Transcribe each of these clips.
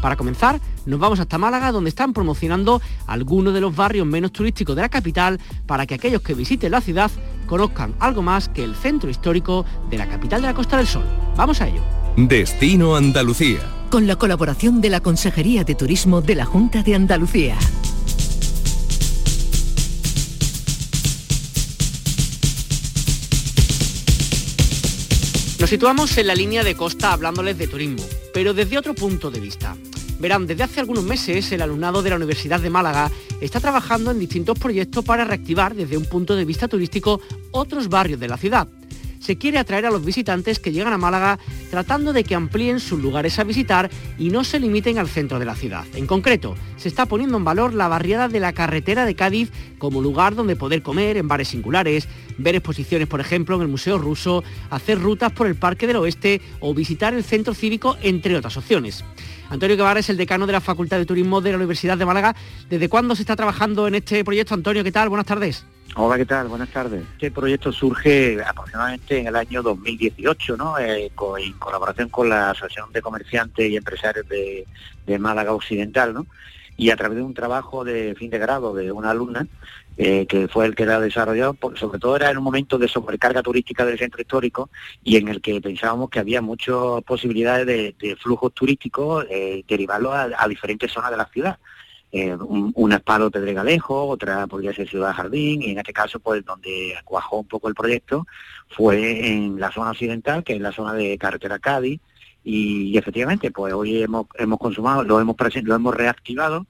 Para comenzar, nos vamos hasta Málaga, donde están promocionando algunos de los barrios menos turísticos de la capital para que aquellos que visiten la ciudad conozcan algo más que el centro histórico de la capital de la Costa del Sol. Vamos a ello. Destino Andalucía. Con la colaboración de la Consejería de Turismo de la Junta de Andalucía. Nos situamos en la línea de costa hablándoles de turismo, pero desde otro punto de vista. Verán, desde hace algunos meses el alumnado de la Universidad de Málaga está trabajando en distintos proyectos para reactivar desde un punto de vista turístico otros barrios de la ciudad se quiere atraer a los visitantes que llegan a Málaga tratando de que amplíen sus lugares a visitar y no se limiten al centro de la ciudad. En concreto, se está poniendo en valor la barriada de la carretera de Cádiz como lugar donde poder comer en bares singulares, ver exposiciones, por ejemplo, en el Museo Ruso, hacer rutas por el Parque del Oeste o visitar el centro cívico, entre otras opciones. Antonio Guevara es el decano de la Facultad de Turismo de la Universidad de Málaga. ¿Desde cuándo se está trabajando en este proyecto? Antonio, ¿qué tal? Buenas tardes. Hola, ¿qué tal? Buenas tardes. Este proyecto surge aproximadamente en el año 2018, ¿no? Eh, en colaboración con la Asociación de Comerciantes y Empresarios de, Málaga Occidental, ¿no? Y a través de un trabajo de fin de grado de una alumna, eh, que fue el que la desarrolló, sobre todo era en un momento de sobrecarga turística del centro histórico y en el que pensábamos que había muchas posibilidades de, flujos turísticos eh, derivarlos a diferentes zonas de la ciudad eh, una es Palo Pedregalejo, otra podría ser Ciudad Jardín, y en este caso, pues donde cuajó un poco el proyecto fue en la zona occidental, que es la zona de Carretera Cádiz, y, efectivamente, pues hoy hemos, hemos consumado, lo hemos, lo hemos reactivado,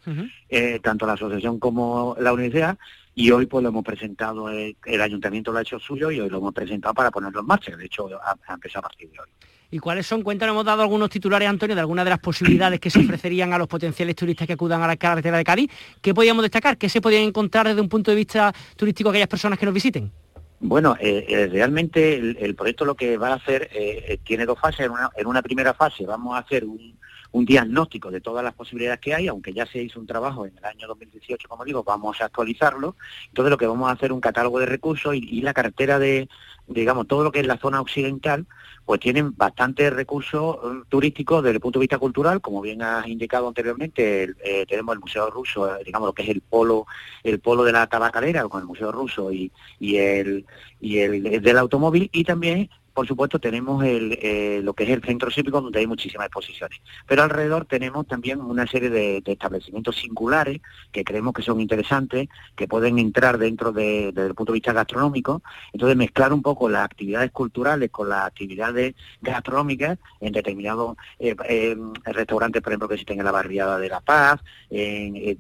eh, tanto la asociación como la universidad, y hoy pues lo hemos presentado, eh, el, ayuntamiento lo ha hecho suyo y hoy lo hemos presentado para ponerlo en marcha, de hecho ha, ha empezado a partir de hoy. ¿Y cuáles son? Cuéntanos, hemos dado algunos titulares, Antonio, de algunas de las posibilidades que se ofrecerían a los potenciales turistas que acudan a la carretera de Cádiz. ¿Qué podríamos destacar? ¿Qué se podrían encontrar desde un punto de vista turístico aquellas personas que nos visiten? Bueno, eh, eh, realmente el, proyecto lo que va a hacer eh, tiene dos fases. En una, primera fase vamos a hacer un, diagnóstico de todas las posibilidades que hay, aunque ya se hizo un trabajo en el año 2018, como digo, vamos a actualizarlo. Entonces lo que vamos a hacer es un catálogo de recursos y la cartera de, digamos, todo lo que es la zona occidental, pues tienen bastantes recursos mm, turísticos desde el punto de vista cultural, como bien has indicado anteriormente, eh, tenemos el Museo Ruso, eh, digamos lo que es el polo, el polo de la tabacalera con el Museo Ruso y el y el del automóvil y también por supuesto, tenemos el, eh, lo que es el centro cívico, donde hay muchísimas exposiciones. Pero alrededor tenemos también una serie de, establecimientos singulares que creemos que son interesantes, que pueden entrar dentro de, desde el punto de vista gastronómico. Entonces, mezclar un poco las actividades culturales con las actividades gastronómicas en determinados eh, restaurantes, por ejemplo, que existen en la barriada de La Paz. Eh,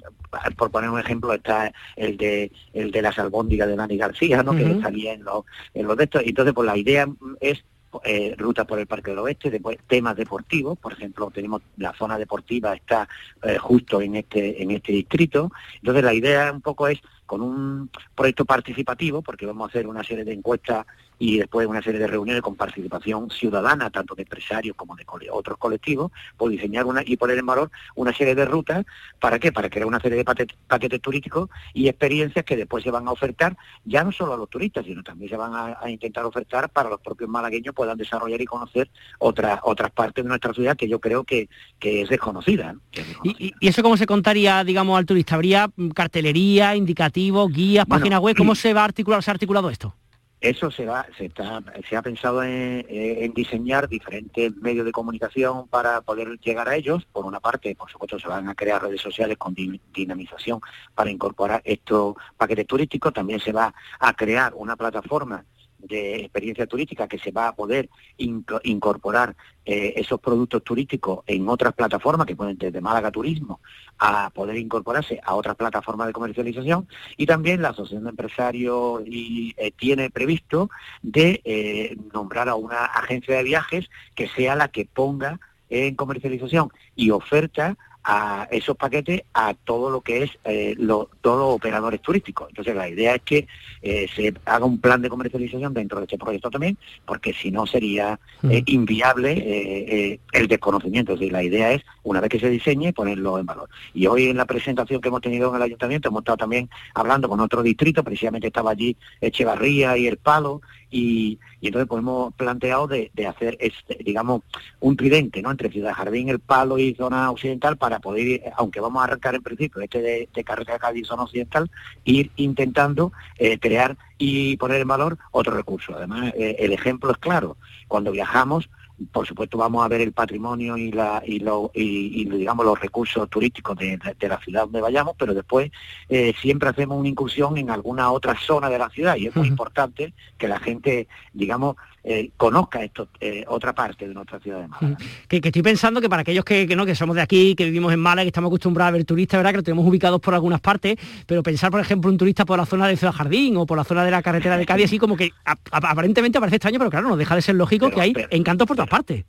por poner un ejemplo, está el de el de las albóndigas de Dani García, ¿no? que salía en los, en los de estos. Entonces, pues la idea es eh, ruta por el Parque del Oeste, después temas deportivos, por ejemplo, tenemos la zona deportiva está eh, justo en este en este distrito. Entonces la idea un poco es con un proyecto participativo, porque vamos a hacer una serie de encuestas y después una serie de reuniones con participación ciudadana, tanto de empresarios como de otros colectivos, por diseñar una y poner en valor una serie de rutas. ¿Para qué? Para crear una serie de paquetes, turísticos y experiencias que después se van a ofertar ya no solo a los turistas, sino también se van a, intentar ofertar para los propios malagueños puedan desarrollar y conocer otras otras partes de nuestra ciudad que yo creo que, que es desconocida. ¿Y, eso cómo se contaría, digamos, al turista? ¿Habría cartelería, indicativos, guías, páginas web? ¿Cómo se va a articular, se ha articulado esto? Eso se va, se está, se ha pensado en, diseñar diferentes medios de comunicación para poder llegar a ellos. Por una parte, por supuesto, se van a crear redes sociales con dinamización para incorporar estos paquetes turísticos. También se va a crear una plataforma de experiencia turística que se va a poder incorporar eh, esos productos turísticos en otras plataformas que pueden desde Málaga Turismo a poder incorporarse a otras plataformas de comercialización. Y también la Asociación de Empresarios eh, tiene previsto de eh, nombrar a una agencia de viajes que sea la que ponga en comercialización y oferta a esos paquetes a todo lo que es eh, todos los operadores turísticos. Entonces la idea es que eh, se haga un plan de comercialización dentro de este proyecto también, porque si no sería eh, mm. inviable el desconocimiento. Es la idea es, una vez que se diseñe, ponerlo en valor. Y hoy en la presentación que hemos tenido en el ayuntamiento hemos estado también hablando con otro distrito, precisamente estaba allí Echevarría y El Palo, y, entonces pues hemos planteado de, hacer, este, digamos, un tridente, ¿no? Entre Ciudad Jardín, El Palo y zona occidental para poder, aunque vamos a arrancar en principio este de, de carretera Cádiz zona occidental, ir intentando eh, crear y poner en valor otros recursos. Además, eh, el ejemplo es claro. Cuando viajamos, por supuesto vamos a ver el patrimonio y, la, y, lo, y, digamos los recursos turísticos de, la ciudad donde vayamos, pero después eh, siempre hacemos una incursión en alguna otra zona de la ciudad y es muy importante que la gente, digamos, eh, conozca esto, eh, otra parte de nuestra ciudad de Málaga. Que, estoy pensando que para aquellos que, no, que somos de aquí, que vivimos en Málaga, que estamos acostumbrados a ver turistas, ¿verdad? Que lo tenemos ubicados por algunas partes, pero pensar, por ejemplo, un turista por la zona de Ciudad Jardín o por la zona de la carretera de Cádiz, así como que aparentemente parece extraño, pero claro, no deja de ser lógico que hay encantos por todas partes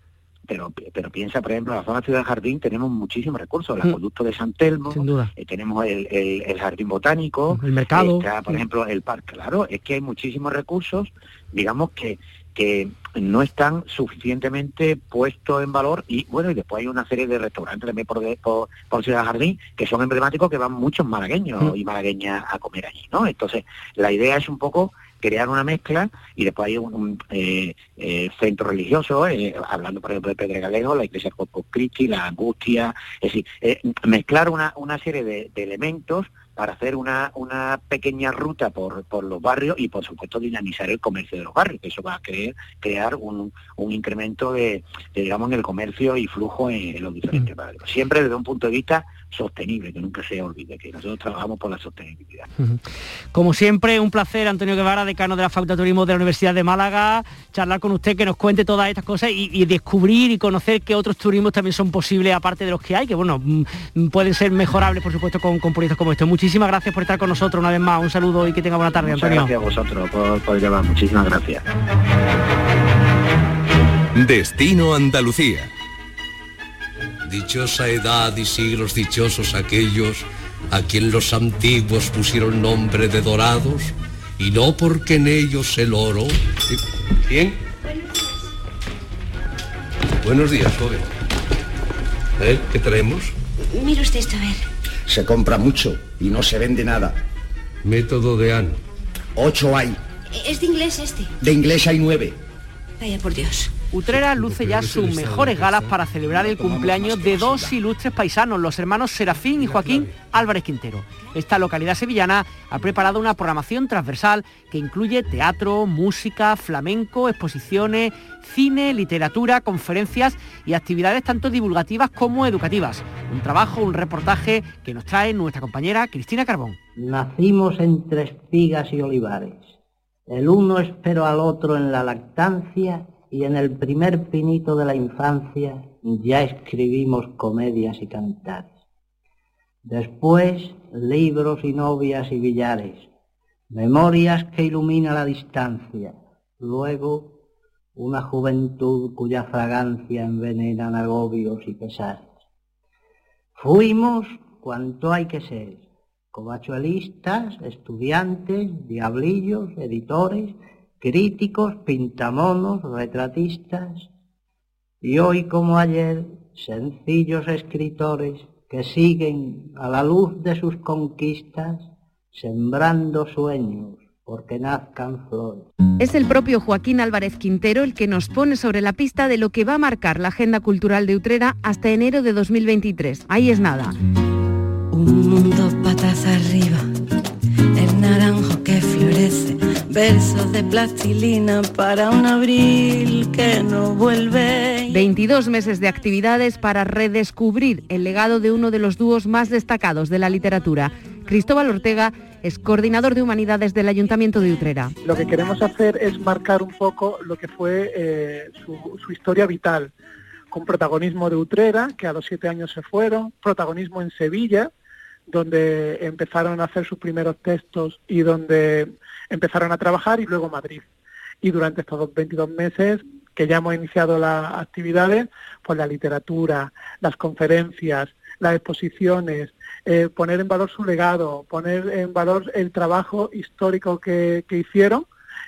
pero, pero piensa, por ejemplo, en la zona Ciudad Jardín tenemos muchísimos recursos, el mm. acueducto de San Telmo, eh, tenemos el, el, jardín botánico, el mercado, por ejemplo, el parque, claro, es que hay muchísimos recursos, digamos que que no están suficientemente puestos en valor y bueno y después hay una serie de restaurantes también por, por, Ciudad Jardín que son emblemáticos que van muchos malagueños mm. y malagueñas a comer allí no entonces la idea es un poco crear una mezcla y después hay un, eh, eh, centro religioso, eh, hablando por ejemplo de Pedregalejo, la iglesia Corpus Christi, la Angustia, es decir, mezclar una, una serie de, elementos para hacer una, una pequeña ruta por, por, los barrios y por supuesto dinamizar el comercio de los barrios, que eso va a crear, crear un, un incremento de, digamos, en el comercio y flujo en, los diferentes barrios. Siempre desde un punto de vista sostenible, que nunca se olvide que nosotros trabajamos por la sostenibilidad. Como siempre, un placer, Antonio Guevara, decano de la Facultad de Turismo de la Universidad de Málaga, charlar con usted, que nos cuente todas estas cosas y, descubrir y conocer que otros turismos también son posibles, aparte de los que hay, que bueno, mm, pueden ser mejorables, por supuesto, con, con proyectos como estos. Muchísimas gracias por estar con nosotros una vez más. Un saludo y que tenga buena tarde, Antonio. Gracias a vosotros por, por llamar. Muchísimas gracias. Destino Andalucía Dichosa edad y siglos dichosos aquellos a quien los antiguos pusieron nombre de dorados, y no porque en ellos el oro. ¿Quién? Buenos días, joven. ¿Eh? ¿Qué traemos? Mire usted esto, a ver. Se compra mucho y no se vende nada. Método de An. Ocho hay. ¿Es de inglés este? De inglés hay nueve. Vaya por Dios. Utrera luce ya sus mejores galas para celebrar el cumpleaños de dos ilustres paisanos, los hermanos Serafín y Joaquín Álvarez Quintero. Esta localidad sevillana ha preparado una programación transversal que incluye teatro, música, flamenco, exposiciones, cine, literatura, conferencias y actividades tanto divulgativas como educativas. Un trabajo, un reportaje que nos trae nuestra compañera Cristina Carbón. Nacimos entre espigas y olivares. El uno esperó al otro en la lactancia y en el primer pinito de la infancia ya escribimos comedias y cantares. Después, libros y novias y billares, memorias que ilumina la distancia. Luego, una juventud cuya fragancia envenena agobios y pesares. Fuimos cuanto hay que ser, covachuelistas, estudiantes, diablillos, editores, críticos, pintamonos, retratistas, y hoy como ayer, sencillos escritores que siguen a la luz de sus conquistas, sembrando sueños porque nazcan flores. Es el propio Joaquín Álvarez Quintero el que nos pone sobre la pista de lo que va a marcar la agenda cultural de Utrera hasta enero de 2023. Ahí es nada. Un mundo patas arriba, el naranjo que florece Versos de plastilina para un abril que no vuelve. 22 meses de actividades para redescubrir el legado de uno de los dúos más destacados de la literatura. Cristóbal Ortega es coordinador de humanidades del Ayuntamiento de Utrera. Lo que queremos hacer es marcar un poco lo que fue eh, su, historia vital, con protagonismo de Utrera, que a los siete años se fueron, protagonismo en Sevilla, donde empezaron a hacer sus primeros textos y donde empezaron a trabajar y luego Madrid. Y durante estos 22 meses que ya hemos iniciado las actividades, pues la literatura, las conferencias, las exposiciones, eh, poner en valor su legado, poner en valor el trabajo histórico que, que hicieron,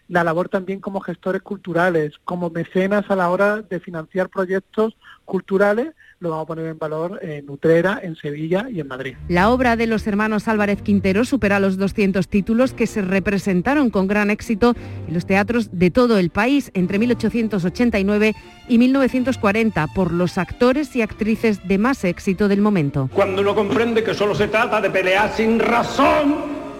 la labor también como gestores culturales, como mecenas a la hora de financiar proyectos culturales lo vamos a poner en valor en Utrera, en Sevilla y en Madrid. La obra de los hermanos Álvarez Quintero supera los 200 títulos que se representaron con gran éxito en los teatros de todo el país entre 1889 y 1940 por los actores y actrices de más éxito del momento. Cuando uno comprende que solo se trata de pelear sin razón.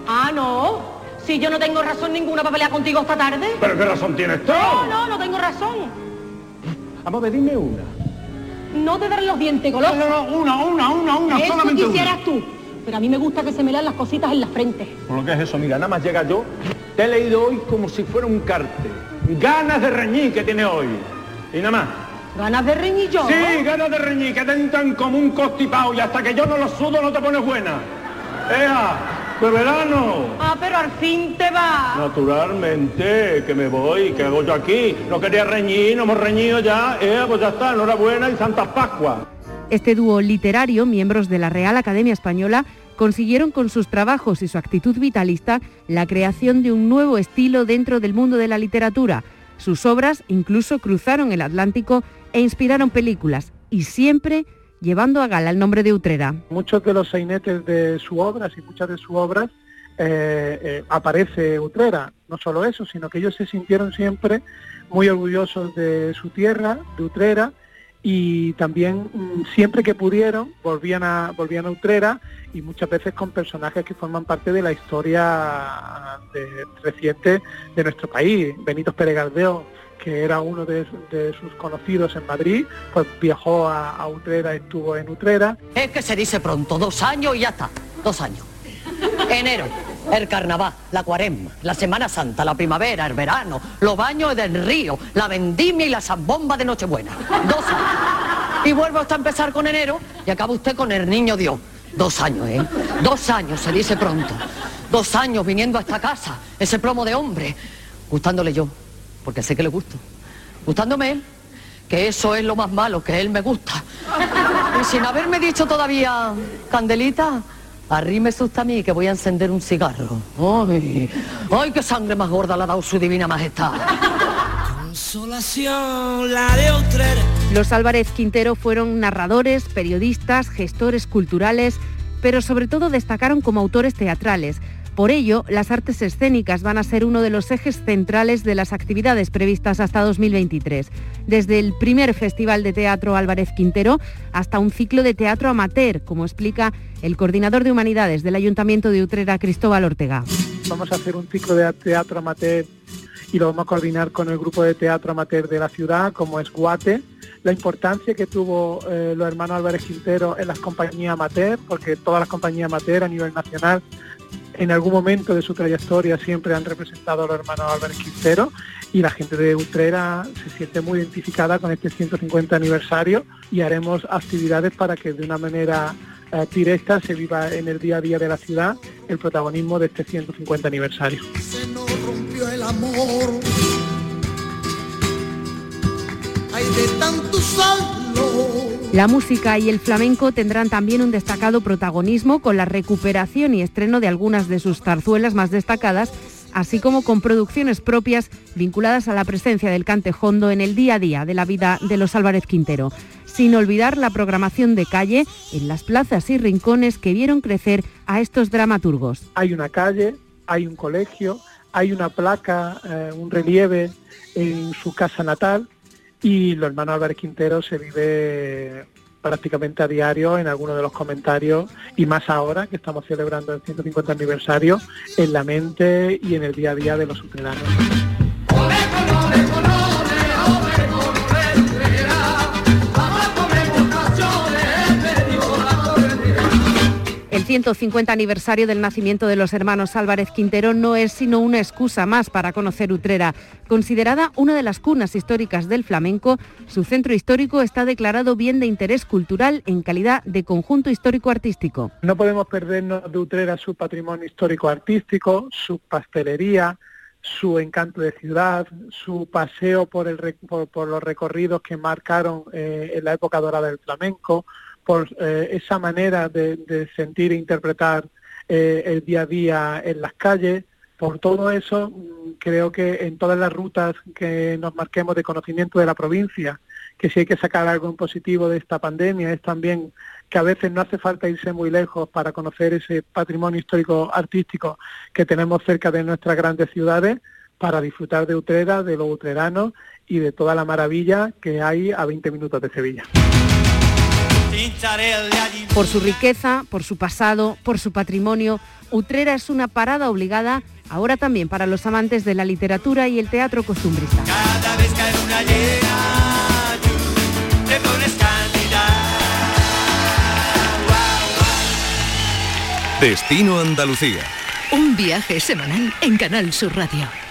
Ah, no. Si yo no tengo razón ninguna para pelear contigo esta tarde. ¿Pero qué razón tienes tú? No, no, no tengo razón. Vamos a ver, dime una. No te daré los dientes, goloso. No, no, no, una, una, una, una, Eso solamente quisieras una. tú. Pero a mí me gusta que se me lean las cositas en la frente. Por lo que es eso, mira, nada más llega yo, te he leído hoy como si fuera un cartel. Ganas de reñir que tiene hoy. Y nada más. ¿Ganas de reñir yo? Sí, ganas de reñir, que te entran como un costipao y hasta que yo no lo sudo no te pones buena. ¡Ea! ¡De verano! Ah, pero al fin te va. Naturalmente, que me voy, que hago yo aquí. No quería reñir, no hemos reñido ya. ¡Eh, pues ya está! Enhorabuena y Santas Pascuas. Este dúo literario, miembros de la Real Academia Española, consiguieron con sus trabajos y su actitud vitalista la creación de un nuevo estilo dentro del mundo de la literatura. Sus obras incluso cruzaron el Atlántico e inspiraron películas, y siempre llevando a gala el nombre de Utrera. Muchos de los sainetes de sus obras y muchas de sus obras eh, eh, aparece Utrera. No solo eso, sino que ellos se sintieron siempre muy orgullosos de su tierra, de Utrera, y también mm, siempre que pudieron volvían a, volvían a Utrera y muchas veces con personajes que forman parte de la historia de- reciente de nuestro país. Benito Pérez Galdeo, que era uno de, sus conocidos en Madrid, pues viajó a, a Utrera, estuvo en Utrera. Es que se dice pronto, dos años y ya está, dos años. Enero, el carnaval, la cuaresma, la Semana Santa, la primavera, el verano, los baños del río, la vendimia y la zambomba de Nochebuena. Dos años. Y vuelvo hasta empezar con enero y acaba usted con el niño Dios. Dos años, ¿eh? Dos años, se dice pronto. Dos años viniendo a esta casa, ese plomo de hombre, gustándole yo, porque sé que le gusto. Gustándome él, que eso es lo más malo, que él me gusta. Y sin haberme dicho todavía, Candelita, arrímese usted a mí que voy a encender un cigarro. Ay, ay, qué sangre más gorda le ha dado su divina majestad. Consolación, la de Utrera. Los Álvarez Quintero fueron narradores, periodistas, gestores culturales, pero sobre todo destacaron como autores teatrales. Por ello, las artes escénicas van a ser uno de los ejes centrales de las actividades previstas hasta 2023. Desde el primer Festival de Teatro Álvarez Quintero hasta un ciclo de teatro amateur, como explica el coordinador de Humanidades del Ayuntamiento de Utrera, Cristóbal Ortega. Vamos a hacer un ciclo de teatro amateur y lo vamos a coordinar con el grupo de teatro amateur de la ciudad, como es Guate. La importancia que tuvo eh, los hermanos Álvarez Quintero en las compañías amateur, porque todas las compañías amateur a nivel nacional en algún momento de su trayectoria siempre han representado a los hermanos Álvarez Quintero y la gente de Utrera se siente muy identificada con este 150 aniversario y haremos actividades para que de una manera eh, directa se viva en el día a día de la ciudad el protagonismo de este 150 aniversario. La música y el flamenco tendrán también un destacado protagonismo con la recuperación y estreno de algunas de sus zarzuelas más destacadas, así como con producciones propias vinculadas a la presencia del cantejondo en el día a día de la vida de los Álvarez Quintero, sin olvidar la programación de calle en las plazas y rincones que vieron crecer a estos dramaturgos. Hay una calle, hay un colegio, hay una placa, eh, un relieve en su casa natal y los hermanos Álvarez Quintero se vive prácticamente a diario en algunos de los comentarios y más ahora que estamos celebrando el 150 aniversario en la mente y en el día a día de los utreranos. 150 aniversario del nacimiento de los hermanos Álvarez Quintero no es sino una excusa más para conocer Utrera. Considerada una de las cunas históricas del flamenco, su centro histórico está declarado bien de interés cultural en calidad de conjunto histórico-artístico. No podemos perdernos de Utrera su patrimonio histórico-artístico, su pastelería, su encanto de ciudad, su paseo por, el, por, por los recorridos que marcaron eh, en la época dorada del flamenco, por eh, esa manera de, sentir e interpretar eh, el día a día en las calles. Por todo eso, creo que en todas las rutas que nos marquemos de conocimiento de la provincia, que si hay que sacar algo en positivo de esta pandemia es también que a veces no hace falta irse muy lejos para conocer ese patrimonio histórico artístico que tenemos cerca de nuestras grandes ciudades para disfrutar de Utrera, de los utreranos y de toda la maravilla que hay a 20 minutos de Sevilla. Por su riqueza, por su pasado, por su patrimonio, Utrera es una parada obligada ahora también para los amantes de la literatura y el teatro costumbrista. Cada vez que hay una llena, tú te pones Destino Andalucía. Un viaje semanal en Canal Sur Radio.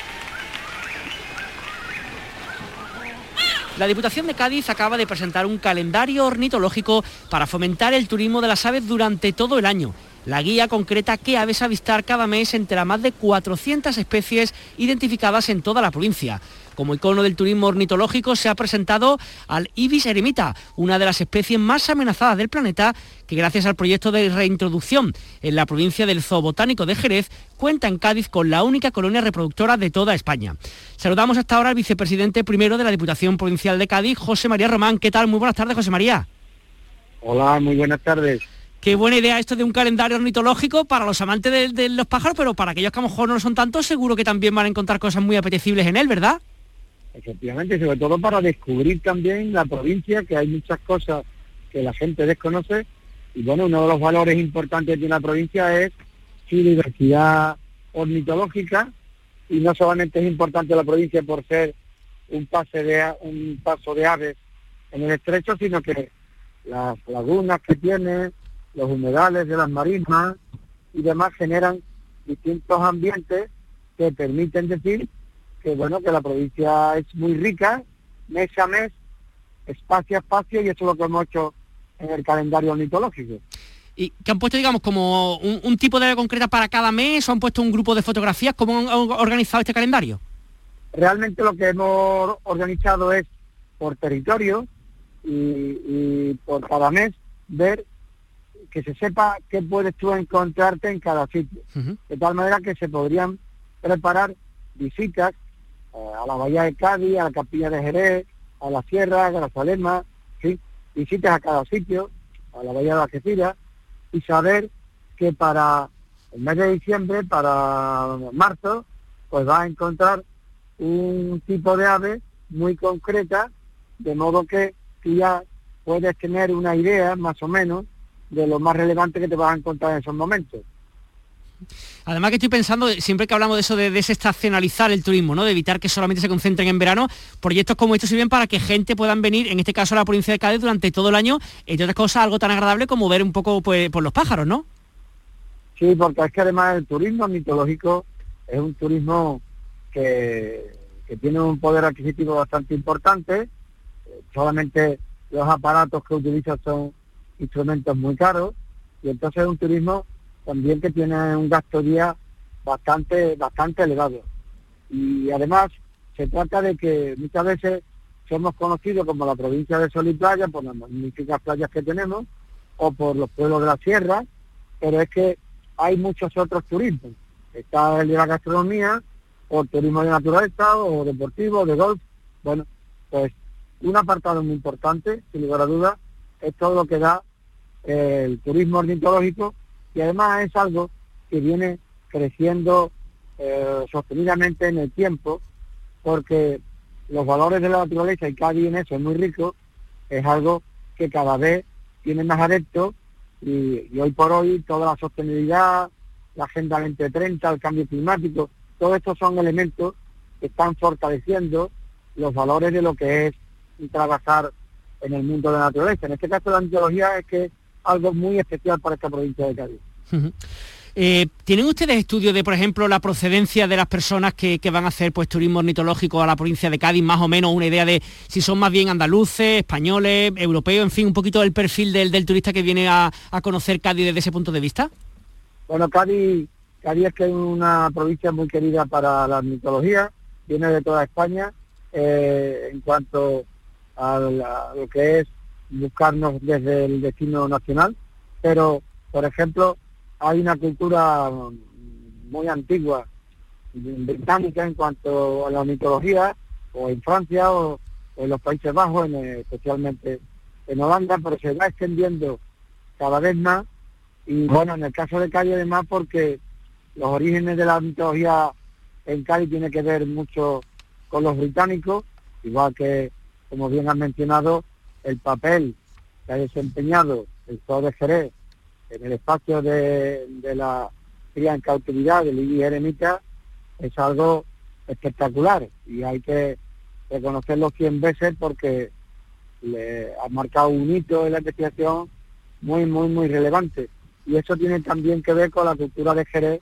La Diputación de Cádiz acaba de presentar un calendario ornitológico para fomentar el turismo de las aves durante todo el año. La guía concreta qué aves avistar cada mes entre las más de 400 especies identificadas en toda la provincia. Como icono del turismo ornitológico se ha presentado al ibis eremita, una de las especies más amenazadas del planeta, que gracias al proyecto de reintroducción en la provincia del Zoobotánico de Jerez, cuenta en Cádiz con la única colonia reproductora de toda España. Saludamos hasta ahora al vicepresidente primero de la Diputación Provincial de Cádiz, José María Román. ¿Qué tal? Muy buenas tardes, José María. Hola, muy buenas tardes. Qué buena idea esto de un calendario ornitológico para los amantes de, de los pájaros, pero para aquellos que a lo mejor no son tantos, seguro que también van a encontrar cosas muy apetecibles en él, ¿verdad? Efectivamente, sobre todo para descubrir también la provincia, que hay muchas cosas que la gente desconoce. Y bueno, uno de los valores importantes de una provincia es su diversidad ornitológica. Y no solamente es importante la provincia por ser un pase de un paso de aves en el estrecho, sino que las lagunas que tiene, los humedales de las marismas y demás generan distintos ambientes que permiten decir que bueno que la provincia es muy rica mes a mes espacio a espacio y eso es lo que hemos hecho en el calendario ornitológico Y que han puesto, digamos, como un, un tipo de ave concreta para cada mes o han puesto un grupo de fotografías. ¿Cómo han organizado este calendario? realmente lo que hemos organizado es por territorio y, y por cada mes ver que se sepa qué puedes tú encontrarte en cada sitio. De tal manera que se podrían preparar visitas a la Bahía de Cádiz, a la Capilla de Jerez, a la Sierra, a Grazalema, ¿sí? visitas a cada sitio, a la Bahía de Algeciras, y saber que para el mes de diciembre, para marzo, pues va a encontrar un tipo de ave muy concreta, de modo que tú ya puedes tener una idea más o menos de lo más relevante que te vas a encontrar en esos momentos. Además que estoy pensando, siempre que hablamos de eso de desestacionalizar el turismo, ¿no? De evitar que solamente se concentren en verano, proyectos como estos sirven para que gente puedan venir, en este caso la provincia de Cádiz, durante todo el año, entre otras cosas, algo tan agradable como ver un poco pues, por los pájaros, ¿no? Sí, porque es que además el turismo ornitológico es un turismo que, tiene un poder adquisitivo bastante importante. Eh, Solamente los aparatos que utilizan son instrumentos muy caros y entonces es un turismo también que tiene un gasto día bastante bastante elevado. Y además se trata de que muchas veces somos conocidos como la provincia de Sol y Playa por las magníficas playas que tenemos o por los pueblos de la sierra, pero es que hay muchos otros turismos. Está el de la gastronomía, o turismo de naturaleza, o deportivo, de golf. Bueno, pues un apartado muy importante, sin lugar a dudas, es todo lo que da el turismo ornitológico y además es algo que viene creciendo eh, sostenidamente en el tiempo porque los valores de la naturaleza y Cádiz en eso es muy rico, es algo que cada vez tiene más adeptos y, y hoy por hoy toda la sostenibilidad, la Agenda 2030, el cambio climático, todos estos son elementos que están fortaleciendo los valores de lo que es trabajar en el mundo de la naturaleza. En este caso la ornitología es que es algo muy especial para esta provincia de Cádiz. Eh, ¿Tienen ustedes estudios de, por ejemplo, la procedencia de las personas que, van a hacer pues turismo ornitológico a la provincia de Cádiz? Más o menos una idea de si son más bien andaluces, españoles, europeos, en fin, un poquito del perfil del, turista que viene a, conocer Cádiz desde ese punto de vista. Bueno, Cádiz, Cádiz es que es una provincia muy querida para la ornitología, viene de toda España, eh, en cuanto a lo que es buscarnos desde el destino nacional, pero, por ejemplo, hay una cultura muy antigua británica en cuanto a la ornitología, o en Francia, o, en los Países Bajos, eh, especialmente en Holanda, pero se va extendiendo cada vez más. Y bueno, en el caso de Cádiz además porque los orígenes de la mitología en Cádiz tiene que ver mucho con los británicos, igual que, como bien has mencionado, el papel que ha desempeñado el Zoo de Jerez en el espacio de, de la cría en cautividad de Lili Eremita es algo espectacular y hay que reconocerlo 100 veces porque le ha marcado un hito en la investigación muy, muy, muy relevante. Y eso tiene también que ver con la cultura de Jerez,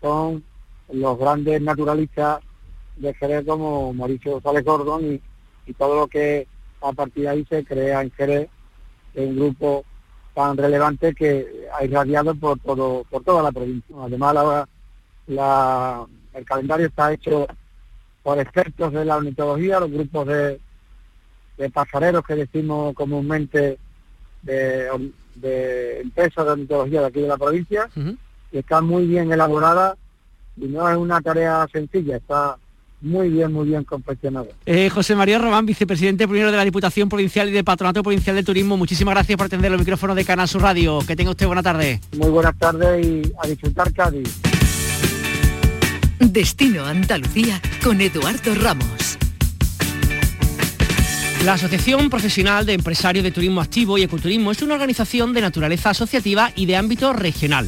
con los grandes naturalistas de Jerez como Mauricio González Gordon y, todo lo que a partir de ahí se crea en Jerez, un grupo tan relevante que ha irradiado por todo por toda la provincia. Además, la, la- el calendario está hecho por expertos de la ornitología, los grupos de, de pasareros que decimos comúnmente de, de empresas de ornitología de aquí de la provincia, y está muy bien elaborada y no es una tarea sencilla, está muy bien, muy bien confeccionada. Eh, José María Román, vicepresidente primero de la Diputación Provincial y del Patronato Provincial de Turismo, muchísimas gracias por atender los micrófonos de Canal Sur Radio. Que tenga usted buena tarde. Muy buenas tardes y a disfrutar Cádiz. Destino Andalucía con Eduardo Ramos. La Asociación Profesional de Empresarios de Turismo Activo y Ecoturismo es una organización de naturaleza asociativa y de ámbito regional.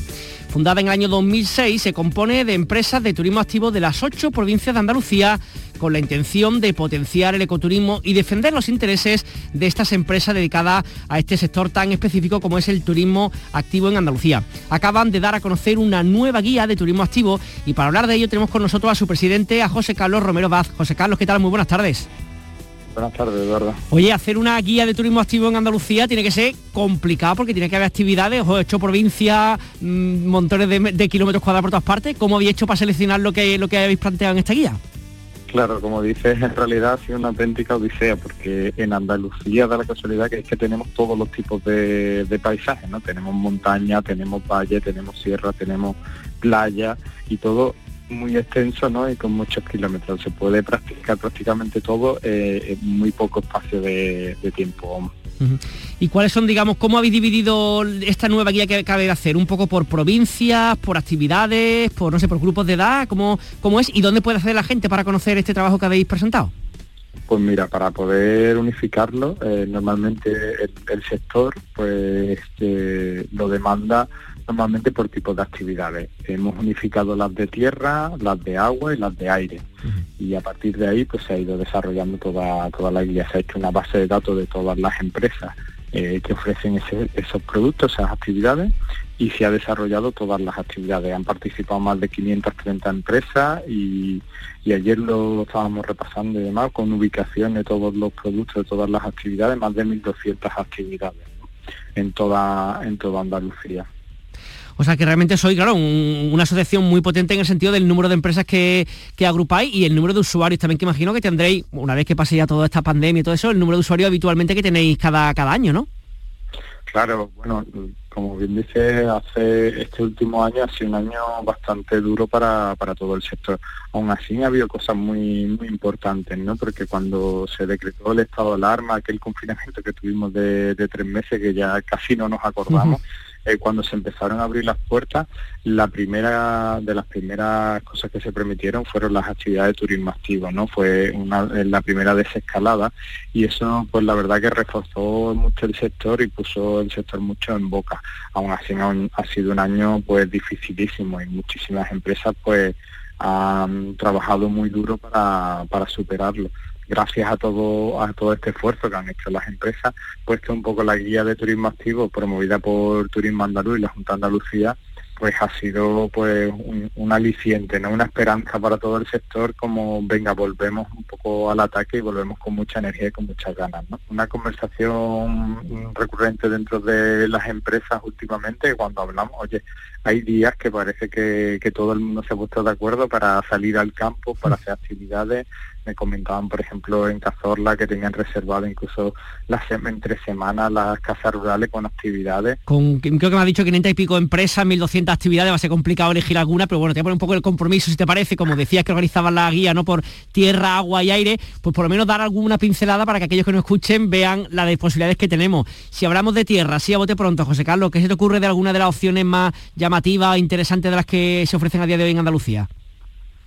Fundada en el año 2006, se compone de empresas de turismo activo de las ocho provincias de Andalucía con la intención de potenciar el ecoturismo y defender los intereses de estas empresas dedicadas a este sector tan específico como es el turismo activo en Andalucía. Acaban de dar a conocer una nueva guía de turismo activo y para hablar de ello tenemos con nosotros a su presidente, a José Carlos Romero Vaz. José Carlos, ¿qué tal? Muy buenas tardes. Buenas tardes, Eduardo. Oye, hacer una guía de turismo activo en Andalucía tiene que ser complicado porque tiene que haber actividades, o hecho provincia, mm, montones de, de kilómetros cuadrados por todas partes. ¿Cómo habéis hecho para seleccionar lo que, lo que habéis planteado en esta guía? Claro, como dices, en realidad ha sido una auténtica odisea, porque en Andalucía da la casualidad que es que tenemos todos los tipos de, de paisajes, ¿no? Tenemos montaña, tenemos valle, tenemos sierra, tenemos playa y todo muy extenso, ¿no? Y con muchos kilómetros. Se puede practicar prácticamente todo eh, en muy poco espacio de, de tiempo. ¿Y cuáles son, digamos, cómo habéis dividido esta nueva guía que acabáis de hacer? ¿Un poco por provincias, por actividades, por, no sé, por grupos de edad? ¿Cómo, cómo es? ¿Y dónde puede hacer la gente para conocer este trabajo que habéis presentado? Pues mira, para poder unificarlo, eh, normalmente el, el sector pues eh, lo demanda normalmente por tipo de actividades. Hemos unificado las de tierra, las de agua y las de aire. Y a partir de ahí pues se ha ido desarrollando toda, toda la guía. Se ha hecho una base de datos de todas las empresas eh, que ofrecen ese- esos productos, esas actividades, y se ha desarrollado todas las actividades. Han participado más de 530 empresas y, y ayer lo estábamos repasando y demás con ubicación de todos los productos, de todas las actividades, más de 1.200 actividades en toda en toda Andalucía. O sea que realmente soy, claro, un- una asociación muy potente en el sentido del número de empresas que, que agrupáis y el número de usuarios también que imagino que tendréis, una vez que pase ya toda esta pandemia y todo eso, el número de usuarios habitualmente que tenéis cada, cada año, ¿no? Claro, bueno, como bien dice, hace este último año ha sido un año bastante duro para, para todo el sector. Aún así ha habido cosas muy muy importantes, ¿no? Porque cuando se decretó el estado de alarma, aquel confinamiento que tuvimos de, de tres meses, que ya casi no nos acordamos, eh, cuando se empezaron a abrir las puertas, la primera de las primeras cosas que se permitieron fueron las actividades de turismo activo, ¿no? Fue una, eh, la primera desescalada y eso, pues la verdad que reforzó mucho el sector y puso el sector mucho en boca. Aún así aún ha sido un año pues dificilísimo y muchísimas empresas pues han trabajado muy duro para, para superarlo gracias a todo a todo este esfuerzo que han hecho las empresas, pues que un poco la guía de turismo activo promovida por Turismo Andaluz y la Junta de Andalucía, pues ha sido pues un, un aliciente, no una esperanza para todo el sector como venga, volvemos un poco al ataque y volvemos con mucha energía y con muchas ganas, ¿no? Una conversación recurrente dentro de las empresas últimamente cuando hablamos, oye, hay días que parece que, que todo el mundo se ha puesto de acuerdo para salir al campo, para hacer actividades, me comentaban, por ejemplo, en Cazorla que tenían reservado incluso las entre semanas las casas rurales con actividades. Con, creo que me ha dicho 500 y pico empresas, 1.200 actividades, va a ser complicado elegir alguna, pero bueno, te voy a poner un poco el compromiso, si te parece, como decías que organizaban la guía, ¿no? Por tierra, agua y aire, pues por lo menos dar alguna pincelada para que aquellos que nos escuchen vean las de posibilidades que tenemos. Si hablamos de tierra, sí, a bote pronto, José Carlos, ¿qué se te ocurre de alguna de las opciones más llamativas, interesantes de las que se ofrecen a día de hoy en Andalucía?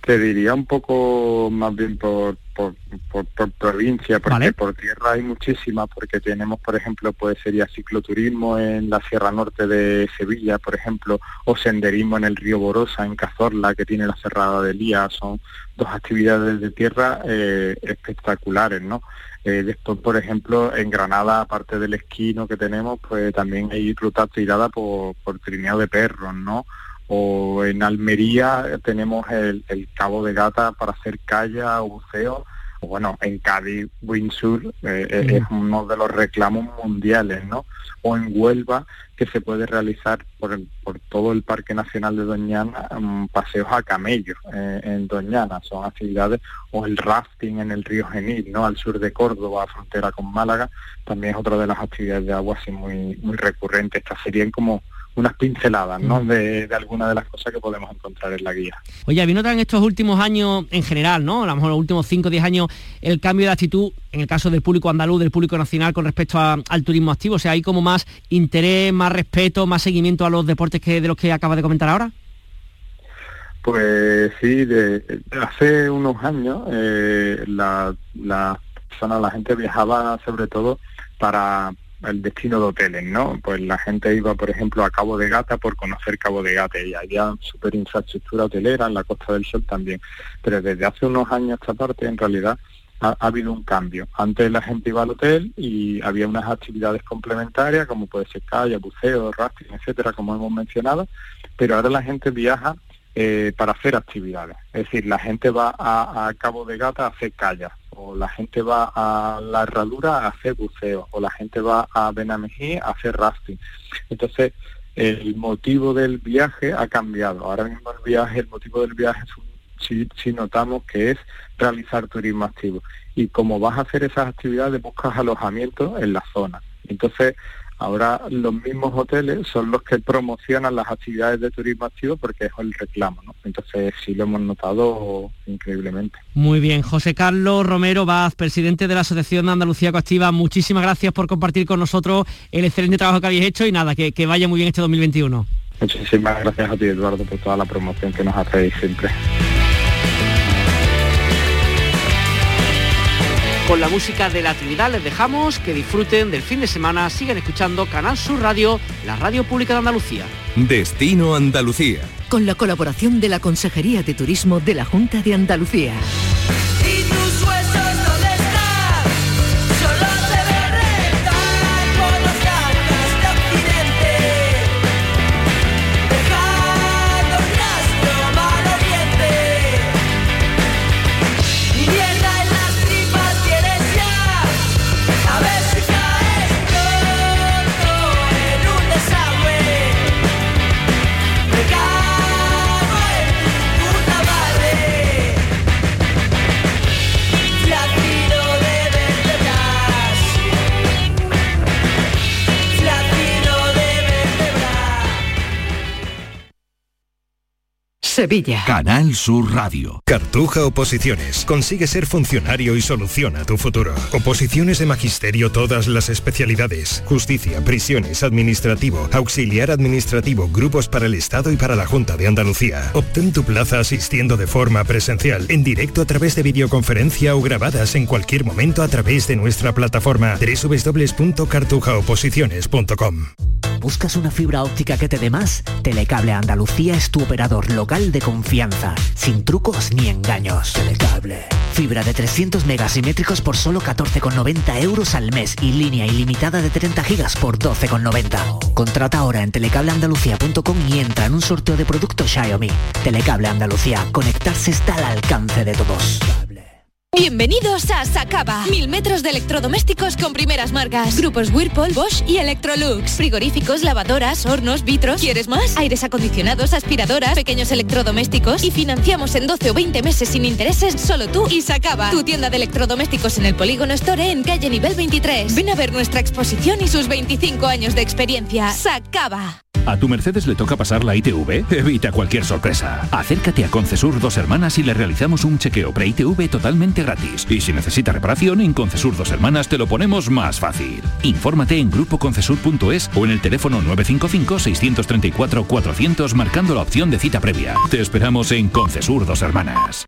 Te diría un poco más bien por, por, por- por provincia, porque Vale. por tierra hay muchísimas, porque tenemos, por ejemplo, pues sería cicloturismo en la Sierra Norte de Sevilla, por ejemplo, o senderismo en el río Borosa, en Cazorla, que tiene la Cerrada de Lía, son dos actividades de tierra eh, espectaculares, ¿no? Eh, después, por ejemplo, en Granada, aparte del esquino que tenemos, pues también hay rutas tiradas por, por trineo de perros, ¿no? O en Almería tenemos el, el Cabo de Gata para hacer calla o buceo, bueno, en Cádiz, Windsurf eh, eh, es uno de los reclamos mundiales, ¿no? O en Huelva, que se puede realizar por, el- por todo el Parque Nacional de Doñana, mm, paseos a camellos eh, en Doñana, son actividades, o el rafting en el río Genil, ¿no? Al sur de Córdoba, frontera con Málaga, también es otra de las actividades de agua así muy, muy recurrentes. Estas serían como unas pinceladas, ¿no? De, de algunas de las cosas que podemos encontrar en la guía. Oye, ¿habéis notado en estos últimos años, en general, ¿no? A lo mejor los últimos 5 o 10 años, el cambio de actitud, en el caso del público andaluz, del público nacional, con respecto a- al turismo activo? O sea, ¿hay como más interés, más respeto, más seguimiento a los deportes que de los que acabas de comentar ahora? Pues sí, de, de hace unos años eh, la, la la gente viajaba sobre todo para el destino de hoteles, ¿no? Pues la gente iba, por ejemplo, a Cabo de Gata por conocer Cabo de Gata y había super infraestructura hotelera en la Costa del Sol también. Pero desde hace unos años esta parte, en realidad, ha, ha habido un cambio. Antes la gente iba al hotel y había unas actividades complementarias, como puede ser kayak, buceo, rafting, etcétera, como hemos mencionado, pero ahora la gente viaja eh, para hacer actividades. Es decir, la gente va a, a Cabo de Gata a hacer kayak, o la gente va a la Herradura a hacer buceo, o la gente va a Benamejí a hacer rafting. Entonces, el motivo del viaje ha cambiado. Ahora mismo el viaje, el motivo del viaje es un- si, si notamos que es realizar turismo activo. Y como vas a hacer esas actividades, buscas alojamiento en la zona. Entonces, ahora los mismos hoteles son los que promocionan las actividades de turismo activo porque es el reclamo, ¿no? Entonces, sí lo hemos notado increíblemente. Muy bien, José Carlos Romero Vaz, presidente de la Asociación de Andalucía Coactiva, muchísimas gracias por compartir con nosotros el excelente trabajo que habéis hecho y nada, que, que vaya muy bien este 2021. Muchísimas gracias a ti, Eduardo, por toda la promoción que nos hacéis siempre. Con la música de la Trinidad les dejamos que disfruten del fin de semana, sigan escuchando Canal Sur Radio, la radio pública de Andalucía. Destino Andalucía. Con la colaboración de la Consejería de Turismo de la Junta de Andalucía. Sevilla. Canal Sur Radio. Cartuja Oposiciones. Consigue ser funcionario y soluciona tu futuro. Oposiciones de magisterio, todas las especialidades. Justicia, prisiones, administrativo, auxiliar administrativo, grupos para el Estado y para la Junta de Andalucía. Obtén tu plaza asistiendo de forma presencial, en directo a través de videoconferencia o grabadas en cualquier momento a través de nuestra plataforma www.cartujaoposiciones.com. ¿Buscas una fibra óptica que te dé más? Telecable Andalucía es tu operador local de confianza, sin trucos ni engaños. Telecable. Fibra de 300 megasimétricos por solo 14,90 euros al mes y línea ilimitada de 30 gigas por 12,90. Contrata ahora en telecableandalucía.com y entra en un sorteo de productos Xiaomi. Telecable Andalucía. Conectarse está al alcance de todos. Bienvenidos a Sacaba. Mil metros de electrodomésticos con primeras marcas. Grupos Whirlpool, Bosch y Electrolux. Frigoríficos, lavadoras, hornos, vitros. ¿Quieres más? Aires acondicionados, aspiradoras, pequeños electrodomésticos. Y financiamos en 12 o 20 meses sin intereses solo tú y Sacaba. Tu tienda de electrodomésticos en el Polígono Store en calle nivel 23. Ven a ver nuestra exposición y sus 25 años de experiencia. Sacaba. ¿A tu Mercedes le toca pasar la ITV? Evita cualquier sorpresa. Acércate a Concesur Dos Hermanas y le realizamos un chequeo pre-ITV totalmente gratis. Y si necesita reparación, en Concesur Dos Hermanas te lo ponemos más fácil. Infórmate en grupoconcesur.es o en el teléfono 955-634-400 marcando la opción de cita previa. Te esperamos en Concesur Dos Hermanas.